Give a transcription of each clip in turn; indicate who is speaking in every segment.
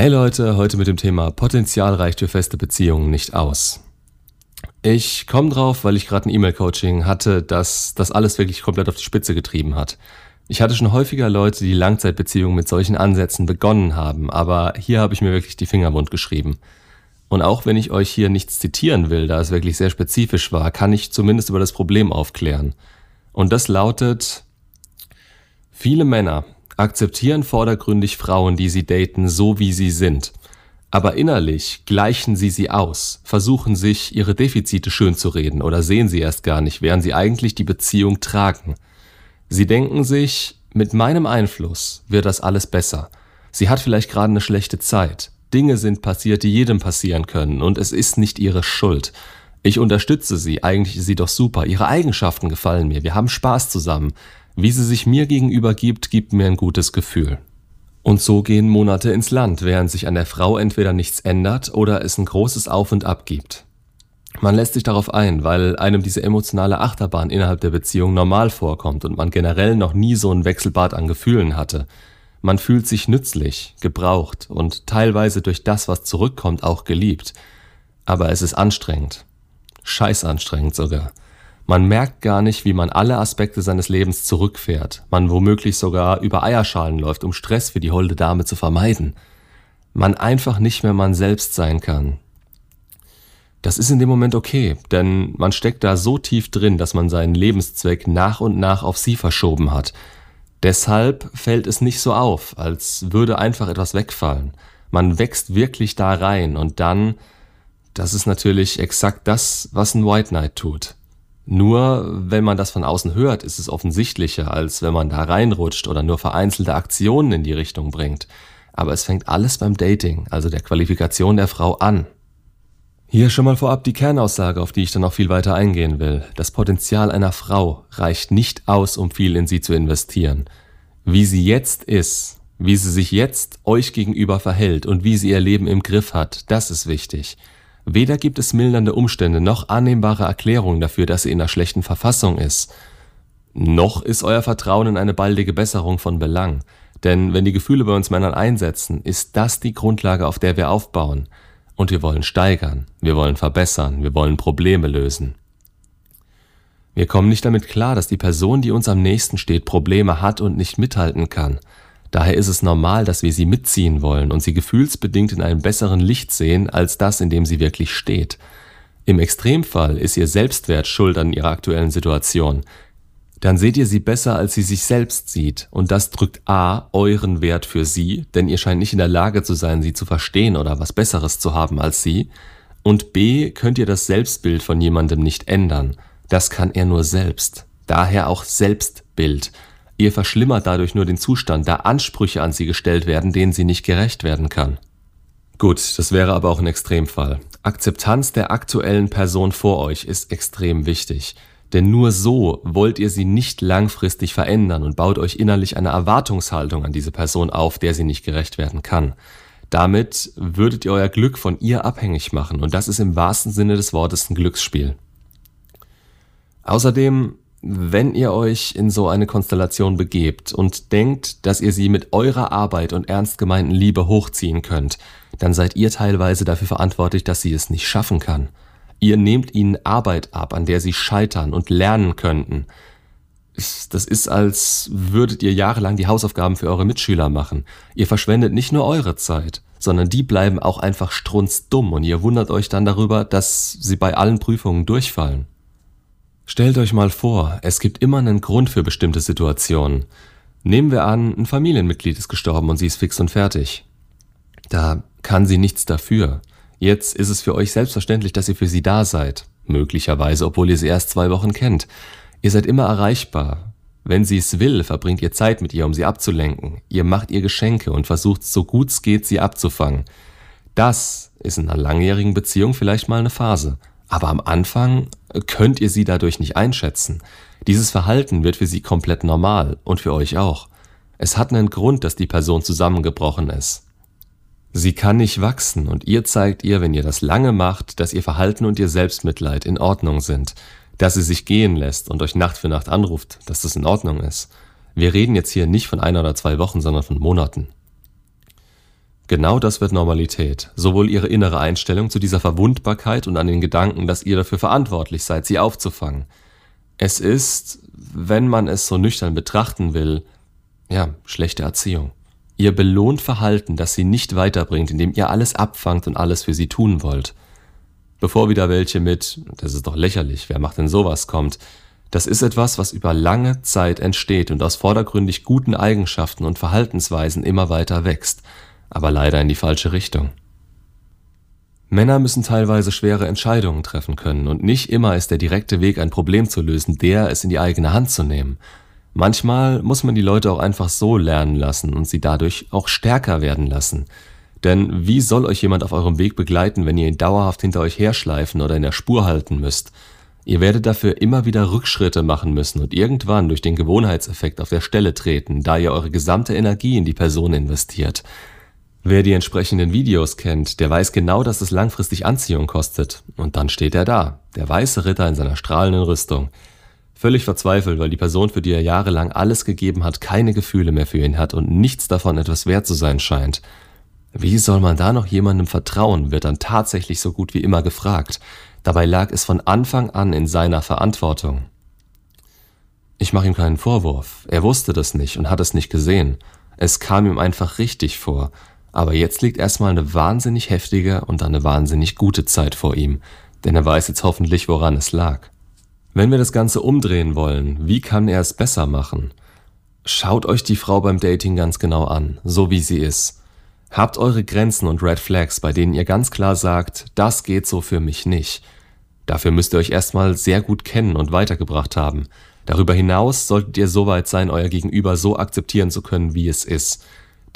Speaker 1: Hey Leute, heute mit dem Thema Potenzial reicht für feste Beziehungen nicht aus. Ich komme drauf, weil ich gerade ein E-Mail-Coaching hatte, das das alles wirklich komplett auf die Spitze getrieben hat. Ich hatte schon häufiger Leute, die Langzeitbeziehungen mit solchen Ansätzen begonnen haben, aber hier habe ich mir wirklich die Finger wund geschrieben. Und auch wenn ich euch hier nichts zitieren will, da es wirklich sehr spezifisch war, kann ich zumindest über das Problem aufklären. Und das lautet, viele Männer akzeptieren vordergründig Frauen, die sie daten, so wie sie sind. Aber innerlich gleichen sie sie aus, versuchen sich ihre Defizite schön zu reden oder sehen sie erst gar nicht, während sie eigentlich die Beziehung tragen. Sie denken sich, mit meinem Einfluss wird das alles besser. Sie hat vielleicht gerade eine schlechte Zeit. Dinge sind passiert, die jedem passieren können, und es ist nicht ihre Schuld. Ich unterstütze sie, eigentlich ist sie doch super, ihre Eigenschaften gefallen mir, wir haben Spaß zusammen. Wie sie sich mir gegenüber gibt, gibt mir ein gutes Gefühl. Und so gehen Monate ins Land, während sich an der Frau entweder nichts ändert oder es ein großes Auf und Ab gibt. Man lässt sich darauf ein, weil einem diese emotionale Achterbahn innerhalb der Beziehung normal vorkommt und man generell noch nie so ein Wechselbad an Gefühlen hatte. Man fühlt sich nützlich, gebraucht und teilweise durch das, was zurückkommt, auch geliebt. Aber es ist anstrengend. Scheiß anstrengend sogar. Man merkt gar nicht, wie man alle Aspekte seines Lebens zurückfährt, man womöglich sogar über Eierschalen läuft, um Stress für die holde Dame zu vermeiden. Man einfach nicht mehr man selbst sein kann. Das ist in dem Moment okay, denn man steckt da so tief drin, dass man seinen Lebenszweck nach und nach auf sie verschoben hat. Deshalb fällt es nicht so auf, als würde einfach etwas wegfallen. Man wächst wirklich da rein und dann, das ist natürlich exakt das, was ein White Knight tut. Nur wenn man das von außen hört, ist es offensichtlicher, als wenn man da reinrutscht oder nur vereinzelte Aktionen in die Richtung bringt. Aber es fängt alles beim Dating, also der Qualifikation der Frau an. Hier schon mal vorab die Kernaussage, auf die ich dann noch viel weiter eingehen will. Das Potenzial einer Frau reicht nicht aus, um viel in sie zu investieren. Wie sie jetzt ist, wie sie sich jetzt euch gegenüber verhält und wie sie ihr Leben im Griff hat, das ist wichtig. Weder gibt es mildernde Umstände noch annehmbare Erklärungen dafür, dass sie in einer schlechten Verfassung ist. Noch ist euer Vertrauen in eine baldige Besserung von Belang. Denn wenn die Gefühle bei uns Männern einsetzen, ist das die Grundlage, auf der wir aufbauen. Und wir wollen steigern, wir wollen verbessern, wir wollen Probleme lösen. Wir kommen nicht damit klar, dass die Person, die uns am nächsten steht, Probleme hat und nicht mithalten kann. Daher ist es normal, dass wir sie mitziehen wollen und sie gefühlsbedingt in einem besseren Licht sehen als das, in dem sie wirklich steht. Im Extremfall ist ihr Selbstwert schuld an ihrer aktuellen Situation. Dann seht ihr sie besser, als sie sich selbst sieht, und das drückt a. euren Wert für sie, denn ihr scheint nicht in der Lage zu sein, sie zu verstehen oder was Besseres zu haben als sie, und b. könnt ihr das Selbstbild von jemandem nicht ändern. Das kann er nur selbst. Daher auch Selbstbild. Ihr verschlimmert dadurch nur den Zustand, da Ansprüche an sie gestellt werden, denen sie nicht gerecht werden kann. Gut, das wäre aber auch ein Extremfall. Akzeptanz der aktuellen Person vor euch ist extrem wichtig. Denn nur so wollt ihr sie nicht langfristig verändern und baut euch innerlich eine Erwartungshaltung an diese Person auf, der sie nicht gerecht werden kann. Damit würdet ihr euer Glück von ihr abhängig machen und das ist im wahrsten Sinne des Wortes ein Glücksspiel. Außerdem wenn ihr euch in so eine Konstellation begebt und denkt, dass ihr sie mit eurer Arbeit und ernst gemeinten Liebe hochziehen könnt, dann seid ihr teilweise dafür verantwortlich, dass sie es nicht schaffen kann. Ihr nehmt ihnen Arbeit ab, an der sie scheitern und lernen könnten. Das ist, als würdet ihr jahrelang die Hausaufgaben für eure Mitschüler machen. Ihr verschwendet nicht nur eure Zeit, sondern die bleiben auch einfach strunzdumm und ihr wundert euch dann darüber, dass sie bei allen Prüfungen durchfallen. Stellt euch mal vor, es gibt immer einen Grund für bestimmte Situationen. Nehmen wir an, ein Familienmitglied ist gestorben und sie ist fix und fertig. Da kann sie nichts dafür. Jetzt ist es für euch selbstverständlich, dass ihr für sie da seid. Möglicherweise, obwohl ihr sie erst zwei Wochen kennt. Ihr seid immer erreichbar. Wenn sie es will, verbringt ihr Zeit mit ihr, um sie abzulenken. Ihr macht ihr Geschenke und versucht so gut es geht, sie abzufangen. Das ist in einer langjährigen Beziehung vielleicht mal eine Phase. Aber am Anfang könnt ihr sie dadurch nicht einschätzen. Dieses Verhalten wird für sie komplett normal und für euch auch. Es hat einen Grund, dass die Person zusammengebrochen ist. Sie kann nicht wachsen und ihr zeigt ihr, wenn ihr das lange macht, dass ihr Verhalten und ihr Selbstmitleid in Ordnung sind, dass sie sich gehen lässt und euch Nacht für Nacht anruft, dass das in Ordnung ist. Wir reden jetzt hier nicht von einer oder zwei Wochen, sondern von Monaten. Genau das wird Normalität. Sowohl ihre innere Einstellung zu dieser Verwundbarkeit und an den Gedanken, dass ihr dafür verantwortlich seid, sie aufzufangen. Es ist, wenn man es so nüchtern betrachten will, ja, schlechte Erziehung. Ihr belohnt Verhalten, das sie nicht weiterbringt, indem ihr alles abfangt und alles für sie tun wollt. Bevor wieder welche mit, das ist doch lächerlich, wer macht denn sowas kommt, das ist etwas, was über lange Zeit entsteht und aus vordergründig guten Eigenschaften und Verhaltensweisen immer weiter wächst, aber leider in die falsche Richtung. Männer müssen teilweise schwere Entscheidungen treffen können und nicht immer ist der direkte Weg, ein Problem zu lösen, der es in die eigene Hand zu nehmen. Manchmal muss man die Leute auch einfach so lernen lassen und sie dadurch auch stärker werden lassen. Denn wie soll euch jemand auf eurem Weg begleiten, wenn ihr ihn dauerhaft hinter euch herschleifen oder in der Spur halten müsst? Ihr werdet dafür immer wieder Rückschritte machen müssen und irgendwann durch den Gewohnheitseffekt auf der Stelle treten, da ihr eure gesamte Energie in die Person investiert. Wer die entsprechenden Videos kennt, der weiß genau, dass es langfristig Anziehung kostet. Und dann steht er da, der weiße Ritter in seiner strahlenden Rüstung. Völlig verzweifelt, weil die Person, für die er jahrelang alles gegeben hat, keine Gefühle mehr für ihn hat und nichts davon etwas wert zu sein scheint. Wie soll man da noch jemandem vertrauen, wird dann tatsächlich so gut wie immer gefragt. Dabei lag es von Anfang an in seiner Verantwortung. Ich mache ihm keinen Vorwurf. Er wusste das nicht und hat es nicht gesehen. Es kam ihm einfach richtig vor. Aber jetzt liegt erstmal eine wahnsinnig heftige und eine wahnsinnig gute Zeit vor ihm, denn er weiß jetzt hoffentlich, woran es lag. Wenn wir das Ganze umdrehen wollen, wie kann er es besser machen? Schaut euch die Frau beim Dating ganz genau an, so wie sie ist. Habt eure Grenzen und Red Flags, bei denen ihr ganz klar sagt, das geht so für mich nicht. Dafür müsst ihr euch erstmal sehr gut kennen und weitergebracht haben. Darüber hinaus solltet ihr so weit sein, euer Gegenüber so akzeptieren zu können, wie es ist.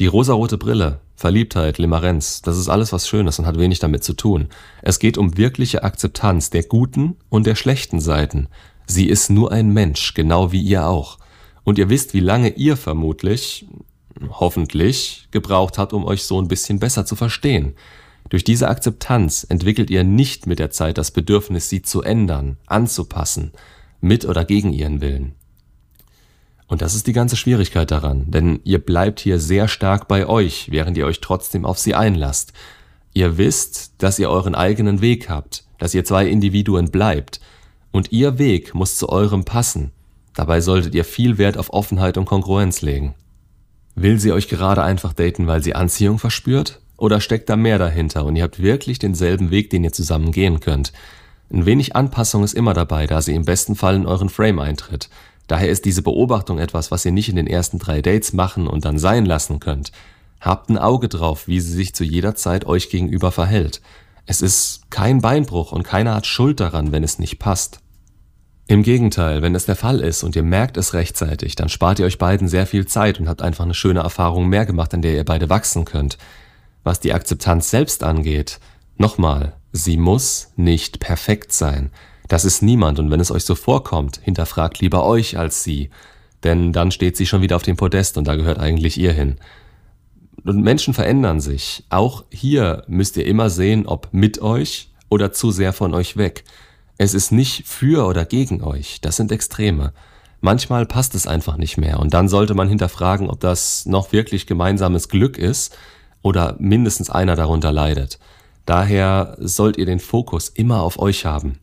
Speaker 1: Die rosarote Brille, Verliebtheit, Limerenz, das ist alles was Schönes und hat wenig damit zu tun. Es geht um wirkliche Akzeptanz der guten und der schlechten Seiten. Sie ist nur ein Mensch, genau wie ihr auch. Und ihr wisst, wie lange ihr vermutlich, hoffentlich, gebraucht habt, um euch so ein bisschen besser zu verstehen. Durch diese Akzeptanz entwickelt ihr nicht mit der Zeit das Bedürfnis, sie zu ändern, anzupassen, mit oder gegen ihren Willen. Und das ist die ganze Schwierigkeit daran, denn ihr bleibt hier sehr stark bei euch, während ihr euch trotzdem auf sie einlasst. Ihr wisst, dass ihr euren eigenen Weg habt, dass ihr zwei Individuen bleibt, und ihr Weg muss zu eurem passen. Dabei solltet ihr viel Wert auf Offenheit und Kongruenz legen. Will sie euch gerade einfach daten, weil sie Anziehung verspürt? Oder steckt da mehr dahinter und ihr habt wirklich denselben Weg, den ihr zusammen gehen könnt? Ein wenig Anpassung ist immer dabei, da sie im besten Fall in euren Frame eintritt. Daher ist diese Beobachtung etwas, was ihr nicht in den ersten drei Dates machen und dann sein lassen könnt. Habt ein Auge drauf, wie sie sich zu jeder Zeit euch gegenüber verhält. Es ist kein Beinbruch und keiner hat Schuld daran, wenn es nicht passt. Im Gegenteil, wenn es der Fall ist und ihr merkt es rechtzeitig, dann spart ihr euch beiden sehr viel Zeit und habt einfach eine schöne Erfahrung mehr gemacht, an der ihr beide wachsen könnt. Was die Akzeptanz selbst angeht, nochmal, sie muss nicht perfekt sein. Das ist niemand und wenn es euch so vorkommt, hinterfragt lieber euch als sie, denn dann steht sie schon wieder auf dem Podest und da gehört eigentlich ihr hin. Und Menschen verändern sich. Auch hier müsst ihr immer sehen, ob mit euch oder zu sehr von euch weg. Es ist nicht für oder gegen euch, das sind Extreme. Manchmal passt es einfach nicht mehr und dann sollte man hinterfragen, ob das noch wirklich gemeinsames Glück ist oder mindestens einer darunter leidet. Daher sollt ihr den Fokus immer auf euch haben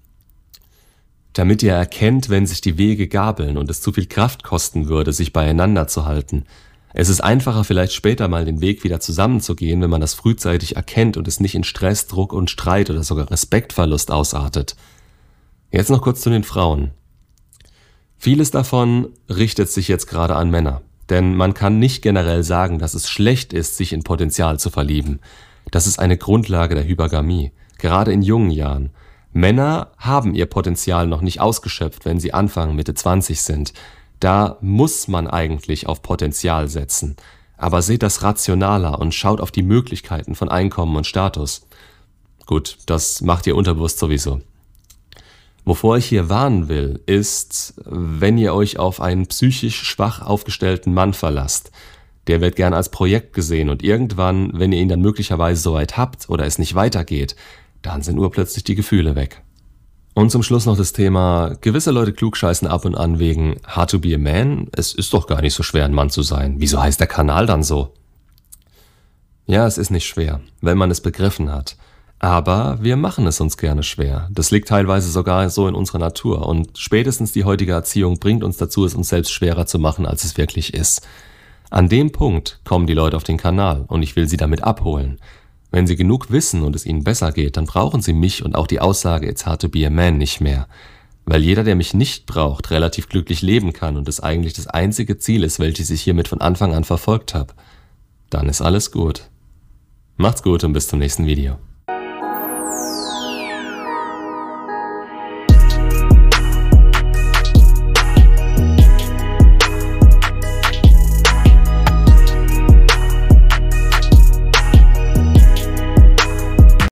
Speaker 1: damit ihr erkennt, wenn sich die Wege gabeln und es zu viel Kraft kosten würde, sich beieinander zu halten. Es ist einfacher, vielleicht später mal den Weg wieder zusammenzugehen, wenn man das frühzeitig erkennt und es nicht in Stress, Druck und Streit oder sogar Respektverlust ausartet. Jetzt noch kurz zu den Frauen. Vieles davon richtet sich jetzt gerade an Männer, denn man kann nicht generell sagen, dass es schlecht ist, sich in Potenzial zu verlieben. Das ist eine Grundlage der Hypergamie, gerade in jungen Jahren. Männer haben ihr Potenzial noch nicht ausgeschöpft, wenn sie Anfang Mitte 20 sind. Da muss man eigentlich auf Potenzial setzen. Aber seht das rationaler und schaut auf die Möglichkeiten von Einkommen und Status. Gut, das macht ihr unterbewusst sowieso. Wovor ich hier warnen will, ist, wenn ihr euch auf einen psychisch schwach aufgestellten Mann verlasst. Der wird gern als Projekt gesehen und irgendwann, wenn ihr ihn dann möglicherweise soweit habt oder es nicht weitergeht, dann sind urplötzlich die Gefühle weg. Und zum Schluss noch das Thema, gewisse Leute klugscheißen ab und an wegen Hard to be a man. Es ist doch gar nicht so schwer, ein Mann zu sein. Wieso heißt der Kanal dann so? Ja, es ist nicht schwer, wenn man es begriffen hat. Aber wir machen es uns gerne schwer. Das liegt teilweise sogar so in unserer Natur. Und spätestens die heutige Erziehung bringt uns dazu, es uns selbst schwerer zu machen, als es wirklich ist. An dem Punkt kommen die Leute auf den Kanal und ich will sie damit abholen. Wenn sie genug wissen und es ihnen besser geht, dann brauchen sie mich und auch die Aussage It's hard to be a man nicht mehr. Weil jeder, der mich nicht braucht, relativ glücklich leben kann und es eigentlich das einzige Ziel ist, welches ich hiermit von Anfang an verfolgt habe. Dann ist alles gut. Macht's gut und bis zum nächsten Video.